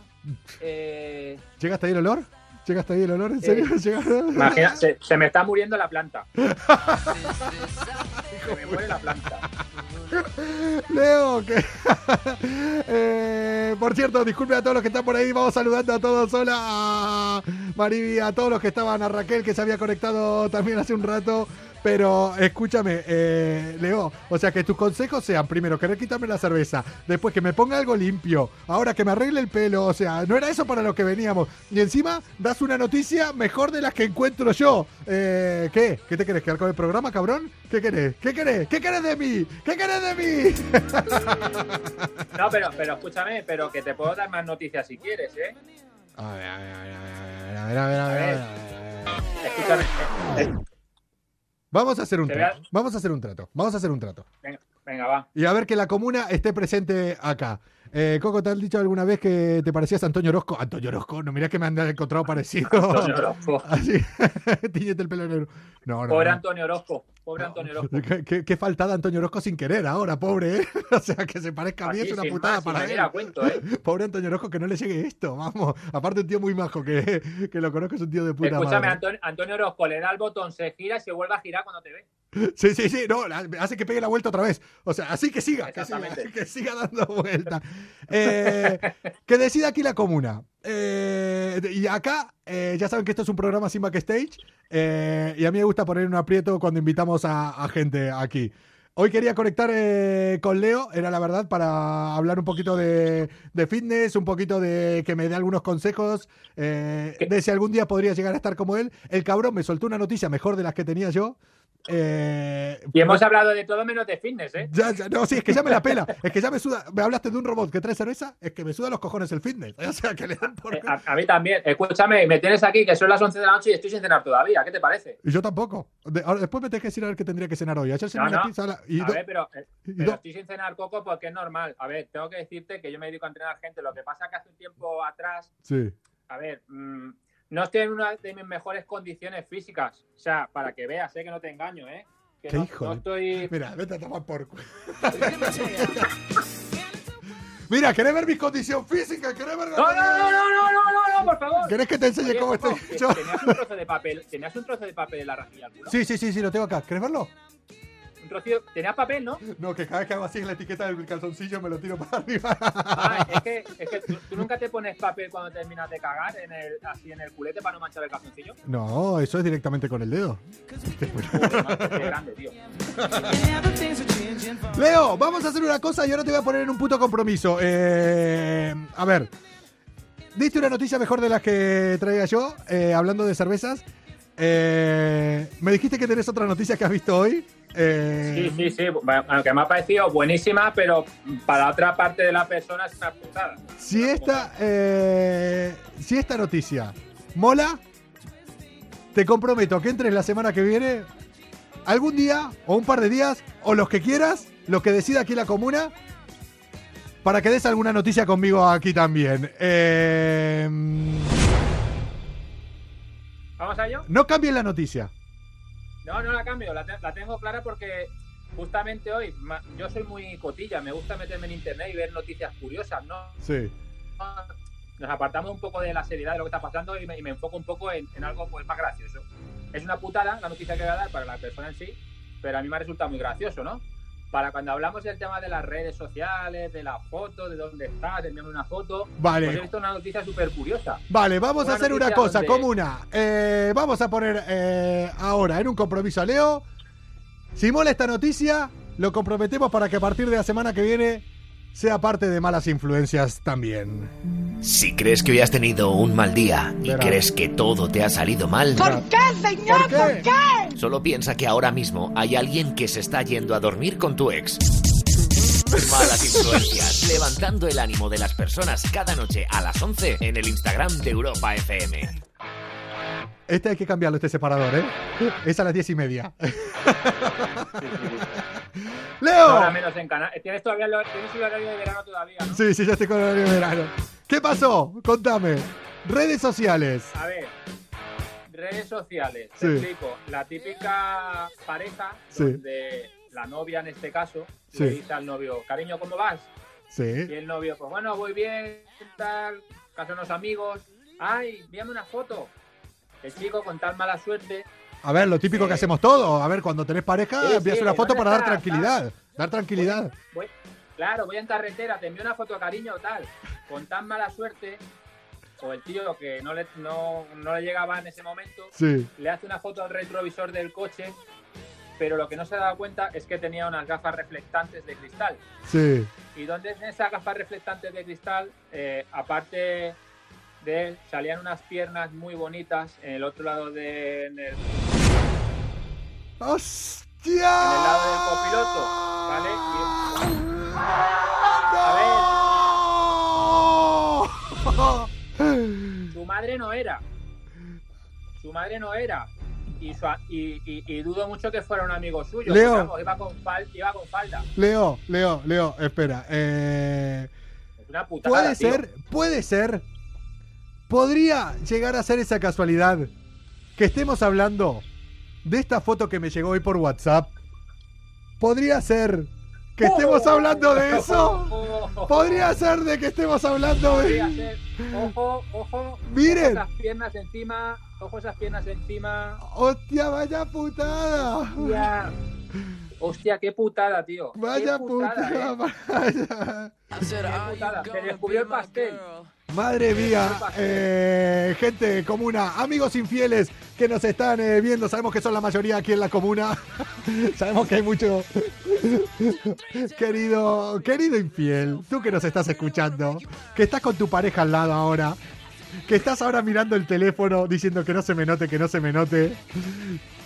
S5: Eh,
S1: ¿Llega hasta ahí el olor? ¿Llega hasta ahí el olor? ¿En
S5: Sí.
S1: serio? (laughs) ¿Llega-
S5: imagina, se, se me está muriendo la planta. (laughs) se me muere la planta.
S1: Leo, que... (laughs) Eh, por cierto, disculpen a todos los que están por ahí, vamos saludando a todos. Hola a Mariby, a todos los que estaban, a Raquel que se había conectado también hace un rato. Pero escúchame, eh, Leo, o sea que tus consejos sean primero querer quitarme la cerveza, después que me ponga algo limpio, ahora que me arregle el pelo, o sea, no era eso para lo que veníamos. Y encima das una noticia mejor de las que encuentro yo. Eh, ¿Qué? ¿Qué te querés? ¿Quedar con el programa, cabrón? ¿Qué querés? ¿Qué querés? ¿Qué querés de mí? ¿Qué querés de mí? (laughs)
S5: No, pero, pero escúchame, pero que te puedo dar más noticias si quieres, ¿eh?
S1: A ver, a ver, a ver, a ver, a ver, a ver. A ver.
S5: Escúchame.
S1: Vamos a hacer un trato. Vamos a hacer un trato. Vamos a hacer un trato.
S5: venga, venga, va.
S1: Y a ver que la comuna esté presente acá. Eh, Coco, ¿te han dicho alguna vez que te parecías a Antonio Orozco? Antonio Orozco, no, mirá que me han encontrado parecido. (laughs)
S5: Antonio Orozco. (laughs)
S1: Así, (laughs) tiñete el pelo negro. No, no.
S5: Pobre
S1: no.
S5: Antonio Orozco. Pobre Antonio Orozco.
S1: Qué, qué- faltada Antonio Orozco sin querer ahora, pobre, ¿eh? (laughs) O sea, que se parezca a mí
S5: Así,
S1: es una putada
S5: más,
S1: para él.
S5: cuento, ¿eh? (laughs)
S1: Pobre Antonio Orozco, que no le llegue esto, vamos. Aparte, un tío muy majo, que, que lo conozco, es un tío de puta
S5: Escúchame,
S1: madre.
S5: Antonio, Antonio Orozco le da el botón, se gira y se vuelve a girar cuando te ve.
S1: Sí, sí, sí, no, hace que pegue la vuelta otra vez. O sea, así que siga, que siga,
S5: Exactamente. (laughs)
S1: que siga dando vuelta. Eh, que decida aquí la comuna. Eh, y acá, eh, ya saben que esto es un programa sin backstage. eh, y a mí me gusta poner un aprieto cuando invitamos a, a gente aquí. Hoy quería conectar con Leo, era la verdad, para hablar un poquito de, de fitness, un poquito de que me dé algunos consejos, de si algún día podría llegar a estar como él. El cabrón me soltó una noticia mejor de las que tenía yo. Eh,
S5: Y hemos hablado de todo menos de fitness, ¿eh?
S1: ya, ya, no, sí, es que ya me la (laughs) pela. Es que ya me suda. Me hablaste de un robot que trae cerveza, es que me suda los cojones el fitness. (laughs) O sea, que le dan por.
S5: Eh, A, a mí también. Escúchame, me tienes aquí que son las 11 de la noche y estoy sin cenar todavía. ¿Qué te parece?
S1: Y yo tampoco. De- ahora, después me tenés que decir a ver qué tendría que cenar hoy. Ayer cené
S5: No,
S1: una
S5: no.
S1: pizza la- y,
S5: A
S1: do-
S5: ver, pero, eh,
S1: y
S5: pero
S1: do-
S5: estoy sin cenar coco porque es normal. A ver, tengo que decirte que yo me dedico a entrenar gente. Lo que pasa que hace un tiempo atrás,
S1: Sí.
S5: a ver, mm, no estoy en una de mis mejores condiciones físicas. O sea, para que veas, sé que no te engaño, ¿eh? Que
S1: Qué
S5: no,
S1: hijo
S5: no estoy.
S1: Mira, vete a tomar por. (laughs) Mira, ¿querés ver mi condición física? ¿Querés ver
S5: No, no, no, no, no, no, no, no, por favor.
S1: ¿Querés que te enseñe
S5: Oye,
S1: cómo estoy? (laughs)
S5: Tenías un trozo de papel, tenías un trozo de papel en la rajilla.
S1: Sí, sí, sí, sí, lo tengo acá. ¿Querés verlo?
S5: Un trocito, tenías papel, ¿no?
S1: No, que cada vez que hago así en la etiqueta del calzoncillo me lo tiro para arriba.
S5: Ah, es que, es que tú, tú nunca te pones papel cuando terminas de cagar en el, así en el culete para no manchar el calzoncillo.
S1: No, eso es directamente con el dedo.
S5: Grande, tío.
S1: Leo, vamos a hacer una cosa y ahora te voy a poner en un puto compromiso. Eh, a ver, diste una noticia mejor de las que traía yo, eh, hablando de cervezas. Eh, me dijiste que tenés otra noticia que has visto hoy. Eh,
S5: Sí, sí, sí. Aunque me ha parecido buenísima, pero para otra parte de la persona es una putada.
S1: Si esta, eh, si esta noticia mola, te comprometo que entres la semana que viene, algún día o un par de días, o los que quieras, los que decida aquí la comuna, para que des alguna noticia conmigo aquí también. Eh,
S5: ¿Vamos a ello?
S1: no cambien la noticia.
S5: No, no la cambio, la, te- la tengo clara porque justamente hoy yo soy muy cotilla, me gusta meterme en internet y ver noticias curiosas, ¿no?
S1: Sí.
S5: Nos apartamos un poco de la seriedad de lo que está pasando y me, y me enfoco un poco en, en algo pues, más gracioso. Es una putada la noticia que voy a dar para la persona en sí, pero a mí me resulta muy gracioso, ¿no? Para cuando hablamos del tema de las redes sociales, de las fotos, de dónde estás, de enviarme una foto,
S1: Vale.
S5: pues he visto una noticia súper curiosa.
S1: Vale, vamos
S5: Una
S1: a hacer una cosa,
S5: donde-
S1: comuna. Eh, vamos a poner eh, ahora en un compromiso a Leo. Si mola esta noticia, lo comprometemos para que a partir de la semana que viene sea parte de malas influencias también.
S2: Si crees que hoy has tenido un mal día y crees que todo te ha salido mal,
S1: ¿Por qué, señor? ¿Por qué?
S2: solo piensa que ahora mismo hay alguien que se está yendo a dormir con tu ex. Malas influencias, levantando el ánimo de las personas cada noche a las 11 en el Instagram de Europa FM.
S1: Este hay que cambiarlo, este separador, ¿eh? Es a las diez y media.
S5: Ahora
S1: ¡Leo!
S5: menos en. Tienes todavía el, tienes el horario de verano todavía, ¿no?
S1: Sí, sí, ya estoy con el horario de verano. ¿Qué pasó? Contame. Redes sociales.
S5: A ver, redes sociales.
S1: Sí.
S5: Te explico. La típica pareja
S1: Sí.
S5: donde la novia en este caso
S1: Sí.
S5: le dice al novio, cariño, ¿cómo vas? Y
S1: Sí.
S5: el novio, pues bueno, voy bien, tal, caso unos amigos. Ay, envíame una foto. El chico con tal mala suerte,
S1: A ver, lo típico que hacemos todos. A ver, cuando tenés pareja, envías una foto
S5: ¿dónde
S1: para dar tranquilidad. Dar tranquilidad.
S5: voy, claro, voy en carretera, te envío una foto, cariño, tal. Con tan mala suerte, o el tío que no le, no, no le llegaba en ese momento,
S1: Sí.
S5: le hace una foto al retrovisor del coche, pero lo que no se daba cuenta es que tenía unas gafas reflectantes de cristal.
S1: Sí.
S5: Y donde en esas gafas reflectantes de cristal, eh, aparte de él, salían unas piernas muy bonitas en el otro lado de, en el,
S1: ¡Hostia!
S5: en el lado del copiloto, ¿vale? Y- su madre no era. Su madre no era. Y, su a- y, y- y dudo mucho que fuera un amigo suyo.
S1: Leo.
S5: iba, con fal- iba con falda.
S1: Leo, Leo, Leo, espera. Eh,
S5: Es una putada.
S1: puede
S5: tío.
S1: ser, puede ser. Podría llegar a ser esa casualidad que estemos hablando de esta foto que me llegó hoy por WhatsApp. Podría ser que estemos hablando de eso. (laughs) Podría ser de que estemos hablando de.
S5: Ojo, ojo.
S1: Miren.
S5: Ojo esas piernas encima. Ojo esas piernas encima.
S1: ¡Hostia, vaya putada!
S5: Hostia. Hostia, qué putada, tío.
S1: Vaya
S5: qué putada,
S1: putada,
S5: eh.
S1: vaya.
S5: Qué putada. Se descubrió el pastel.
S1: Madre mía, eh, gente comuna, amigos infieles que nos están eh, viendo, sabemos que son la mayoría aquí en la comuna, (laughs) sabemos que hay mucho (laughs) querido, querido infiel, tú que nos estás escuchando, que estás con tu pareja al lado ahora, que estás ahora mirando el teléfono diciendo que no se me note, que no se me note.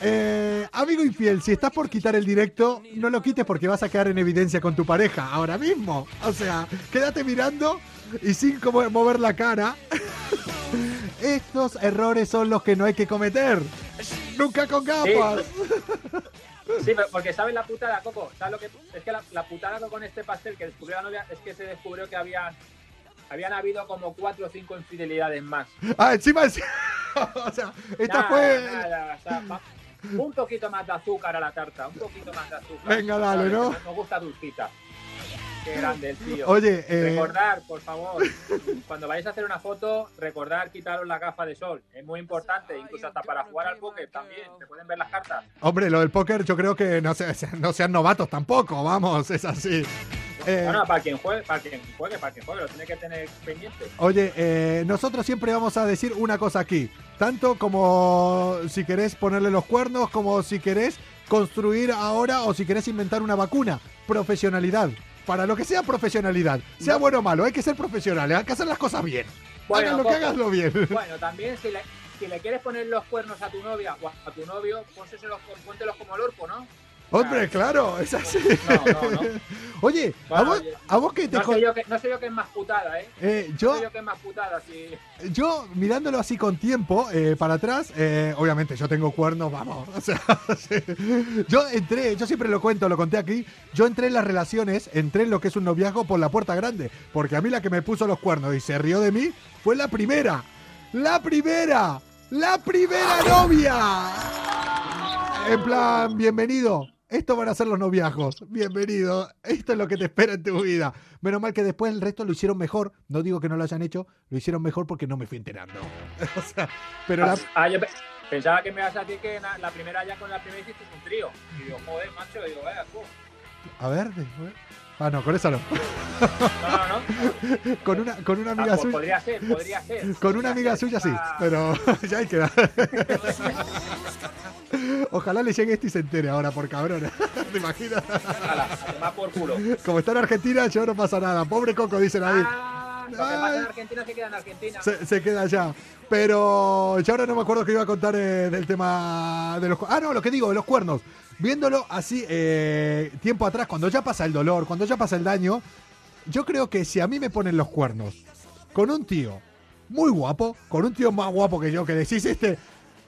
S1: Eh, amigo infiel, si estás por quitar el directo, no lo quites porque vas a quedar en evidencia con tu pareja ahora mismo. O sea, quédate mirando y sin como mover la cara. (laughs) Estos errores son los que no hay que cometer. Nunca con gafas.
S5: Sí, pero porque sabes la putada, Coco. ¿Sabes lo que es que la, la putada con este pastel que descubrió la novia es que se descubrió que había habían habido como cuatro o cinco infidelidades más.
S1: Ah, encima es- (laughs) o sea, esta
S5: Nada,
S1: fue.
S5: nada, o sea, va- un poquito más de azúcar a la tarta, un poquito más de azúcar.
S1: Venga, dale. ¿no?
S5: Nos gusta dulcita. Qué grande el tío.
S1: Oye, eh,
S5: Recordar, por favor, cuando vayáis a hacer una foto, recordar quitaros la gafa de sol. Es muy importante, incluso hasta para jugar al póker también. Se pueden ver las cartas.
S1: hombre, lo del póker yo creo que no, se- no sean novatos tampoco, vamos, es así. Eh,
S5: Bueno, para quien juegue, para quien juegue, para quien juegue, lo tiene que tener pendiente.
S1: Oye, eh, nosotros siempre vamos a decir una cosa aquí. Tanto como si querés ponerle los cuernos, como si querés construir ahora o si querés inventar una vacuna. Profesionalidad. Para lo que sea profesionalidad. Sea bueno o malo, hay que ser profesionales, hay que hacer las cosas bien.
S5: Bueno,
S1: Hagan lo que
S5: Coco.
S1: hagaslo bien. (laughs)
S5: Bueno, también si le, si le quieres poner los cuernos a tu novia o a tu novio, pónseselos, póntelos como el orco, ¿no?
S1: Hombre, claro, es así.
S5: No, no, no.
S1: Oye, ¿a
S5: Bueno,
S1: vos,
S5: oye,
S1: a vos que te
S5: No sé, yo que, no sé yo qué es más putada, ¿eh?
S1: eh,
S5: No
S1: yo,
S5: sé yo qué es más putada. Si...
S1: yo mirándolo así con tiempo eh, para atrás, eh, obviamente yo tengo cuernos, vamos. O sea, (laughs) sí. yo entré, yo siempre lo cuento, lo conté aquí. Yo entré en las relaciones, entré en lo que es un noviazgo por la puerta grande. Porque a mí la que me puso los cuernos y se rió de mí fue la primera. ¡La primera! ¡La primera novia! En plan, bienvenido. Esto van a ser los noviazgos. Bienvenido. Esto es lo que te espera en tu vida. Menos mal que después el resto lo hicieron mejor. No digo que no lo hayan hecho, lo hicieron mejor porque no me fui enterando. (laughs) o sea, pero la,
S5: Ah, yo pe- pensaba que me ibas a decir que la primera ya con la primera hiciste un trío. Y digo, joder, macho, y digo, vaya, tú.
S1: A ver, después. Ah, no, con esa no.
S5: No, no, no.
S1: Con una, con una
S5: Ah,
S1: amiga
S5: pues
S1: suya.
S5: podría ser, podría ser.
S1: Con una amiga suya sí,
S5: Ah,
S1: pero (laughs) ya hay que dar. Ojalá le llegue este y se entere ahora, por cabrón. (laughs) ¿Te imaginas?
S5: ala, a tomar por culo.
S1: Como está en Argentina, yo no pasa nada. Pobre Coco, dicen ahí.
S5: Ah, lo que pasa en Argentina se queda en Argentina.
S1: Se, se queda allá. Pero yo ahora no me acuerdo que iba a contar eh, del tema de los... Ah, no, lo que digo, de los cuernos. Viéndolo así, eh, tiempo atrás, cuando ya pasa el dolor, cuando ya pasa el daño, yo creo que si a mí me ponen los cuernos con un tío muy guapo, con un tío más guapo que yo, que decís este,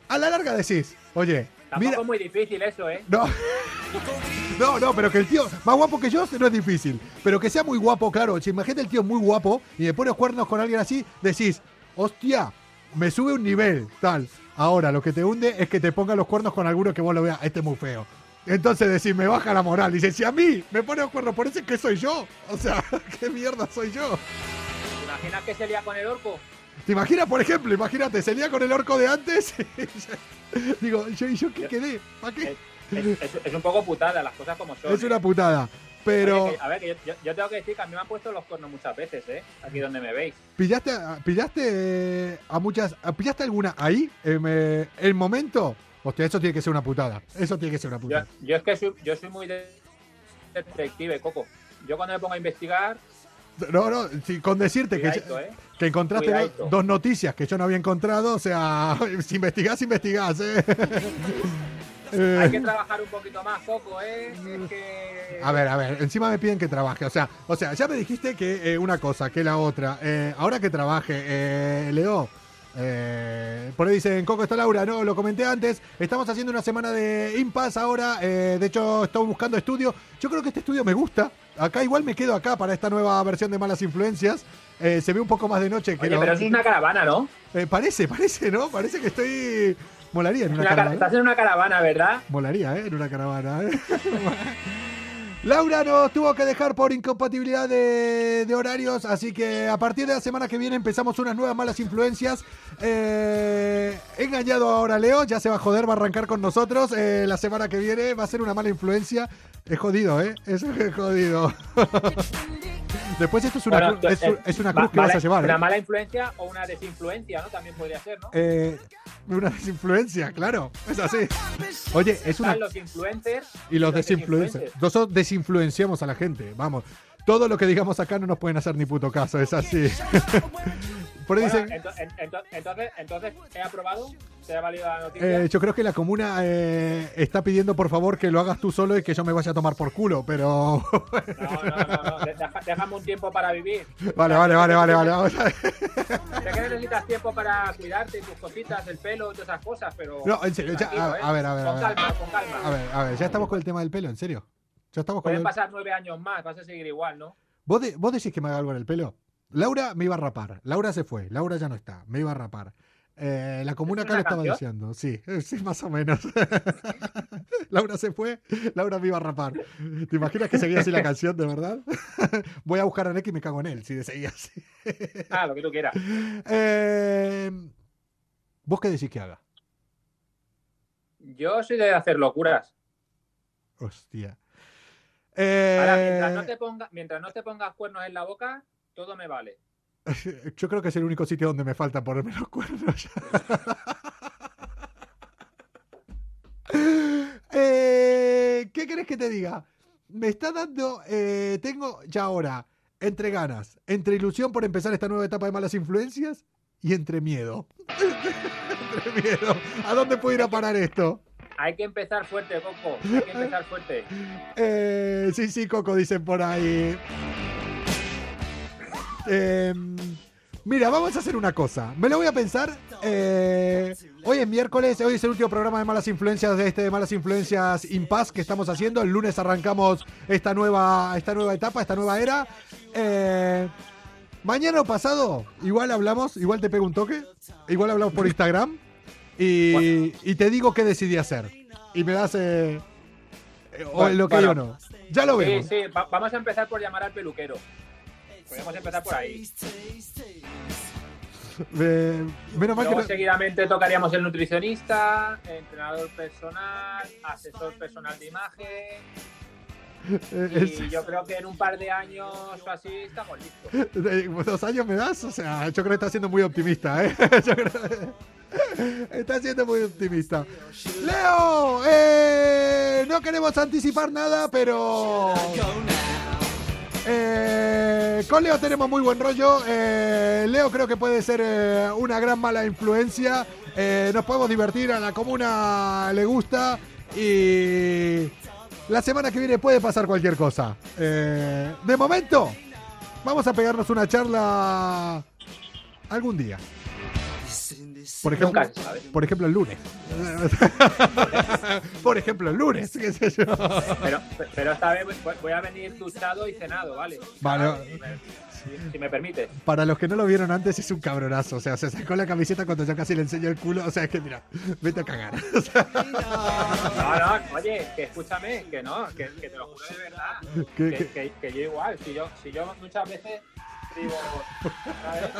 S1: a la larga decís, oye,
S5: Tampoco
S1: mira...
S5: es muy difícil eso, ¿eh?
S1: No. (laughs) No, no, pero que el tío más guapo que yo no es difícil. Pero que sea muy guapo, claro. Si imagínate el tío muy guapo y me pone los cuernos con alguien así, decís, hostia, me sube un nivel, tal. Ahora, lo que te hunde es que te ponga los cuernos con alguno que vos lo veas, este es muy feo. Entonces decís, me baja la moral. Dice, si a mí me pone los cuernos, por eso es que soy yo. O sea, (laughs) ¿qué mierda soy yo?
S5: ¿Te imaginas que se lía con el orco?
S1: ¿Te imaginas, por ejemplo, imagínate, se lía con el orco de antes? (laughs) Digo, ¿yo, ¿y yo qué quedé? ¿Para qué?
S5: Es, es- es un poco putada, las cosas como son.
S1: Es
S5: ¿eh?
S1: una putada. Pero...
S5: Oye, que- a ver, que yo, yo- yo tengo que decir que a mí me han puesto los cuernos muchas veces, ¿eh? Aquí donde me veis.
S1: ¿Pillaste, a- pillaste eh, a muchas. ¿Pillaste alguna ahí? En eh, el momento. Hostia, eso tiene que ser una putada. Eso tiene que ser una putada.
S5: yo es que soy, yo soy muy de- detective, Coco. Yo cuando me pongo a investigar,
S1: No, no, sí, con decirte que,
S5: ¿eh?
S1: que encontraste dos noticias que yo no había encontrado. O sea, (laughs) si investigás, investigás, ¿eh? (laughs) Eh,
S5: Hay que trabajar un poquito más, Coco, ¿eh? Es que...
S1: A ver, a ver, encima me piden que trabaje. O sea, o sea, ya me dijiste que eh, una cosa, que la otra. Eh, ahora que trabaje, eh, Leo. eh, por ahí dicen, Coco está Laura, no, lo comenté antes. Estamos haciendo una semana de impasse ahora. eh, de hecho, estoy buscando estudio. Yo creo que este estudio me gusta. Acá igual me quedo acá para esta nueva versión de Malas Influencias. Eh, se ve un poco más de noche que
S5: Oye,
S1: lo-
S5: pero es una caravana, ¿no?
S1: Parece, parece, ¿no? Parece que estoy. Molaría en una
S5: Una cara-
S1: caravana.
S5: Estás en una caravana, ¿verdad?
S1: Molaría, ¿eh? En una caravana, ¿eh? (laughs) Laura nos tuvo que dejar por incompatibilidad de, de horarios, así que a partir de la semana que viene empezamos unas nuevas malas influencias. Eh, he engañado ahora a Leo, ya se va a joder, va a arrancar con nosotros. Eh, la semana que viene va a ser una mala influencia. Es jodido, ¿eh? Es (laughs) jodido. (laughs) Después esto es una,
S5: Bueno,
S1: cruz, es,
S5: eh,
S1: es una cruz que vas a llevar,
S5: Una
S1: ¿eh?
S5: mala influencia o una desinfluencia, ¿no? También podría ser, ¿no?
S1: Eh, una desinfluencia, claro, es así. Oye, es una...
S5: Están los influencers
S1: Y los
S5: desinfluencers.
S1: desinfluencers. Nosotros desinfluenciamos a la gente, vamos. Todo lo que digamos acá no nos pueden hacer ni puto caso, es así. (laughs) Por
S5: Bueno, ento- en- ento- entonces, entonces, ¿he aprobado? ¿Se ha valido la noticia?
S1: eh, yo creo que la comuna eh, está pidiendo por favor que lo hagas tú solo y que yo me vaya a tomar por culo, pero...
S5: No, no, (laughs) no, no. de- deja- déjame un tiempo para vivir.
S1: vale, vale, vale, vale, vale. vamos a ver.
S5: Sé que necesitas tiempo para cuidarte, tus cositas, el pelo todas esas cosas, pero.
S1: No, en serio, ya, a,
S5: ¿eh?
S1: a ver, a ver, a
S5: Con
S1: ver.
S5: calma, con calma.
S1: A ver, a ver, ya estamos con el tema del pelo, en serio. Ya estamos con
S5: Pueden
S1: el...
S5: pasar nueve años más, vas a seguir igual, ¿no?
S1: ¿Vos, de- vos decís que me haga algo en el pelo? Laura me iba a rapar. Laura se fue. Laura ya no está. Me iba a rapar. Eh, la comuna
S5: ¿Es
S1: acá lo estaba diciendo. Sí, eh, (laughs) sí, más o menos. (laughs) Laura se fue. Laura me iba a rapar. ¿Te imaginas que seguía así la canción, de verdad? (laughs) Voy a buscar a Nick y me cago en él si seguía así.
S5: Ah, lo que tú quieras.
S1: Eh, ¿Vos qué decís que haga?
S5: Yo soy de hacer locuras.
S1: Hostia.
S5: Ahora, mientras
S1: Eh,
S5: no, te ponga, mientras no te pongas cuernos en la boca, todo me vale. (laughs)
S1: Yo creo que es el único sitio donde me falta ponerme los cuernos. (laughs) Eh, ¿Qué querés que te diga? Me está dando, eh, tengo ya ahora, entre ganas, entre ilusión por empezar esta nueva etapa de malas influencias y entre miedo. (laughs) entre miedo. ¿A dónde puede ir a parar esto?
S5: hay que empezar fuerte, Coco. Hay que empezar fuerte.
S1: Eh, sí, sí, Coco, dicen por ahí. Eh, mira, vamos a hacer una cosa. Me lo voy a pensar. Eh, hoy es miércoles, hoy es el último programa de Malas Influencias de este de Malas Influencias Impas que estamos haciendo. El lunes arrancamos esta nueva, esta nueva etapa, esta nueva era. Eh, mañana o pasado, igual hablamos, igual te pego un toque, igual hablamos por Instagram y, y te digo qué decidí hacer. Y me das eh, o
S5: Bueno,
S1: lo que
S5: bueno.
S1: yo no. Ya lo
S5: Sí,
S1: vemos.
S5: sí, va- vamos a empezar por llamar al peluquero. Podemos empezar por ahí. (laughs)
S1: Eh, menos mal que
S5: Luego
S1: no-
S5: seguidamente tocaríamos el nutricionista, entrenador personal, asesor personal de imagen.
S1: eh, (laughs)
S5: Y
S1: es-
S5: yo creo que en un par de años o así estamos listos. (laughs)
S1: Eh, ¿Dos años me das? O sea, yo creo que está siendo muy optimista, ¿eh? Yo creo- Está siendo muy optimista. Leo, eh, no queremos anticipar nada, pero... Eh, con Leo tenemos muy buen rollo. Eh, Leo creo que puede ser eh, una gran mala influencia. Nos podemos divertir, a la comuna le gusta. Y la semana que viene puede pasar cualquier cosa. De momento, vamos a pegarnos una charla algún día. Por ejemplo,
S5: Nunca se sabe.
S1: por ejemplo el lunes. (laughs) por ejemplo el lunes, qué sé yo.
S5: Pero, pero esta vez voy- a venir duchado y cenado, ¿vale?
S1: Vale.
S5: Si me, si- si me permites.
S1: Para los que no lo vieron antes, es un cabronazo. O sea, se sacó la camiseta cuando yo casi le enseño el culo. O sea, es que mira, vete a cagar. (laughs) O sea,
S5: No, no, oye, que escúchame, que no, que, que te lo juro de verdad.
S1: que
S5: yo igual, si yo, si yo muchas veces digo, ¿sabes?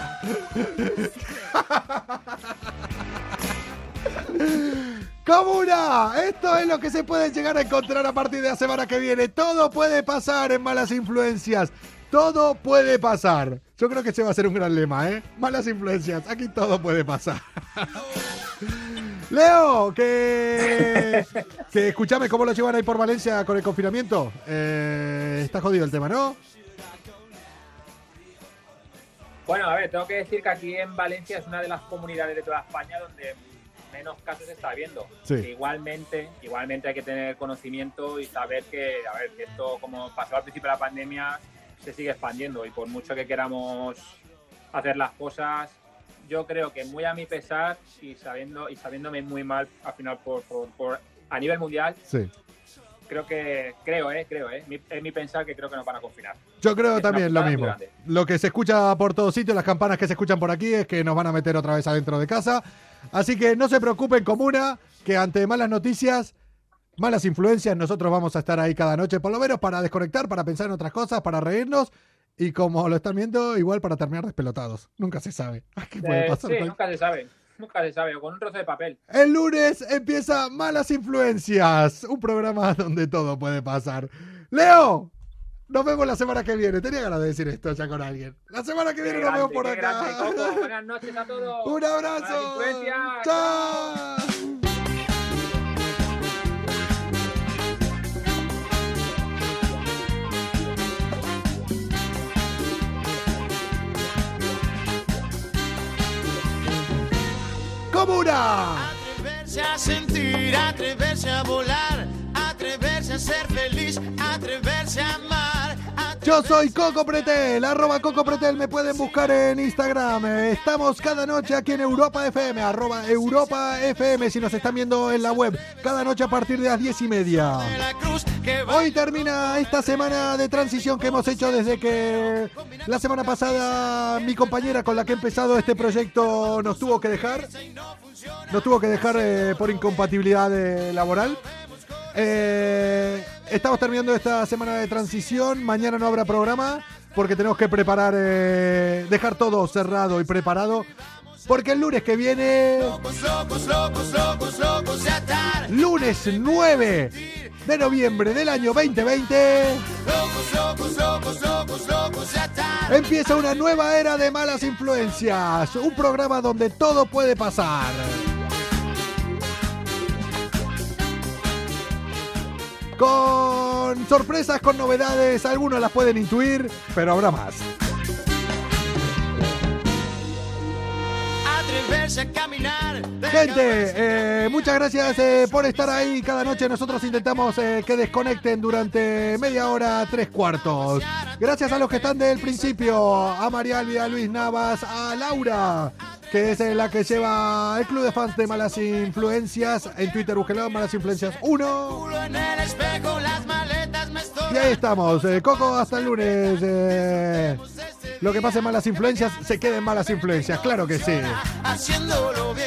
S5: (laughs) (laughs)
S1: ¡Comuna! Esto es lo que se puede llegar a encontrar a partir de la semana que viene. Todo puede pasar en malas influencias. Todo puede pasar. Yo creo que ese va a ser un gran lema, ¿eh? Malas influencias. Aquí todo puede pasar. (laughs) Leo, que, que escúchame cómo lo llevan ahí por Valencia con el confinamiento. Eh, está jodido el tema, ¿no?
S5: Bueno, a ver, tengo que decir que aquí en Valencia es una de las comunidades de toda España donde menos casos se está viendo.
S1: Sí.
S5: Igualmente, igualmente hay que tener conocimiento y saber que, a ver, que esto como pasó al principio de la pandemia se sigue expandiendo y por mucho que queramos hacer las cosas, yo creo que muy a mi pesar y sabiendo y sabiéndome muy mal al final por, por- por- a nivel mundial,
S1: Sí.
S5: Creo que creo, eh, creo, eh, mi- es mi pensar que creo que nos van a confinar.
S1: Yo creo
S5: Es
S1: también lo mismo. Lo que se escucha por todos sitios, las campanas que se escuchan por aquí, es que nos van a meter otra vez adentro de casa. Así que no se preocupen, comuna, que ante malas noticias, malas influencias, nosotros vamos a estar ahí cada noche, por lo menos para desconectar, para pensar en otras cosas, para reírnos. Y como lo están viendo, igual para terminar despelotados. Nunca se sabe. (laughs) ¿Qué puede
S5: Eh,
S1: pasar?
S5: sí, nunca se sabe, nunca se sabe, o con un trozo de papel.
S1: El lunes empieza Malas Influencias, un programa donde todo puede pasar. Leo, nos vemos la semana que viene. Tenía ganas de decir esto ya con alguien. La semana que viene nos vemos por
S5: grande,
S1: acá.
S5: Buenas noches a todos. (laughs)
S1: Un abrazo. Chao. Comuna.
S3: Atreverse a sentir, atreverse a volar, atreverse a ser feliz, atreverse a amar.
S1: Yo soy Coco Pretel, arroba Coco Pretel, me pueden buscar en Instagram. Estamos cada noche aquí en Europa FM, arroba Europa FM, si nos están viendo en la web, cada noche a partir de las diez y media. Hoy termina esta semana de transición que hemos hecho desde que la semana pasada mi compañera con la que he empezado este proyecto nos tuvo que dejar. Nos tuvo que dejar eh, por incompatibilidad eh, laboral. Eh, estamos terminando esta semana de transición. Mañana no habrá programa porque tenemos que preparar, eh, dejar todo cerrado y preparado. Porque el lunes que viene lunes 9 de noviembre del año 2020,
S3: Locos, locos, locos, locos, locos de atar.
S1: empieza una nueva era de malas influencias, un programa donde todo puede pasar. Con sorpresas, con novedades, algunas las pueden intuir, pero habrá más. Gente, eh, muchas gracias eh, por estar ahí cada noche. Nosotros intentamos eh, que desconecten durante media hora, tres cuartos. Gracias a los que están desde el principio, a María Alvia, a Luis Navas, a Laura, que es la que lleva el club de fans de Malas Influencias. En Twitter, búsquenlo, Malas Influencias 1.
S3: en el espejo, las maletas me
S1: Y ahí estamos, eh, Coco, hasta el lunes. eh, lo que pase en Malas Influencias, se quede en Malas Influencias, claro que sí.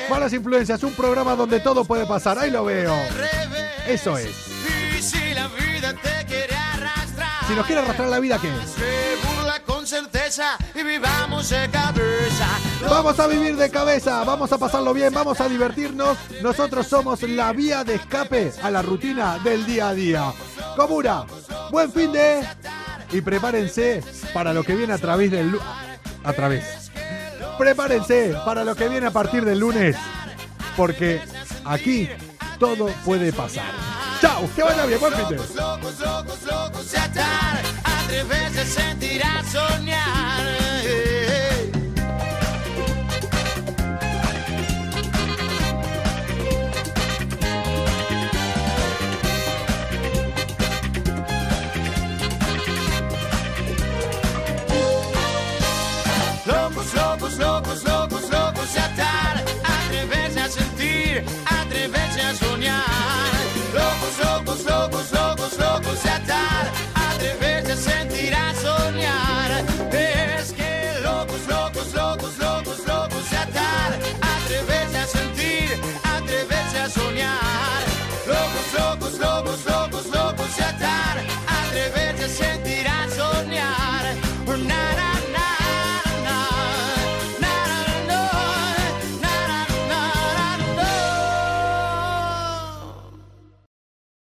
S1: Malas Influencias, un programa donde todo puede pasar, ahí lo veo. Eso es.
S3: Si
S1: nos quiere arrastrar la vida, ¿qué?
S3: se burla con certeza y vivamos de cabeza.
S1: Vamos a vivir de cabeza, vamos a pasarlo bien, vamos a divertirnos. Nosotros somos la vía de escape a la rutina del día a día. Comura, buen fin de... Y prepárense para lo que viene a través del... A través. Prepárense para lo que viene a partir del lunes. Porque aquí todo puede pasar. Chao, que vaya bien, buen fin de...
S3: Tres veces sentirás soñar.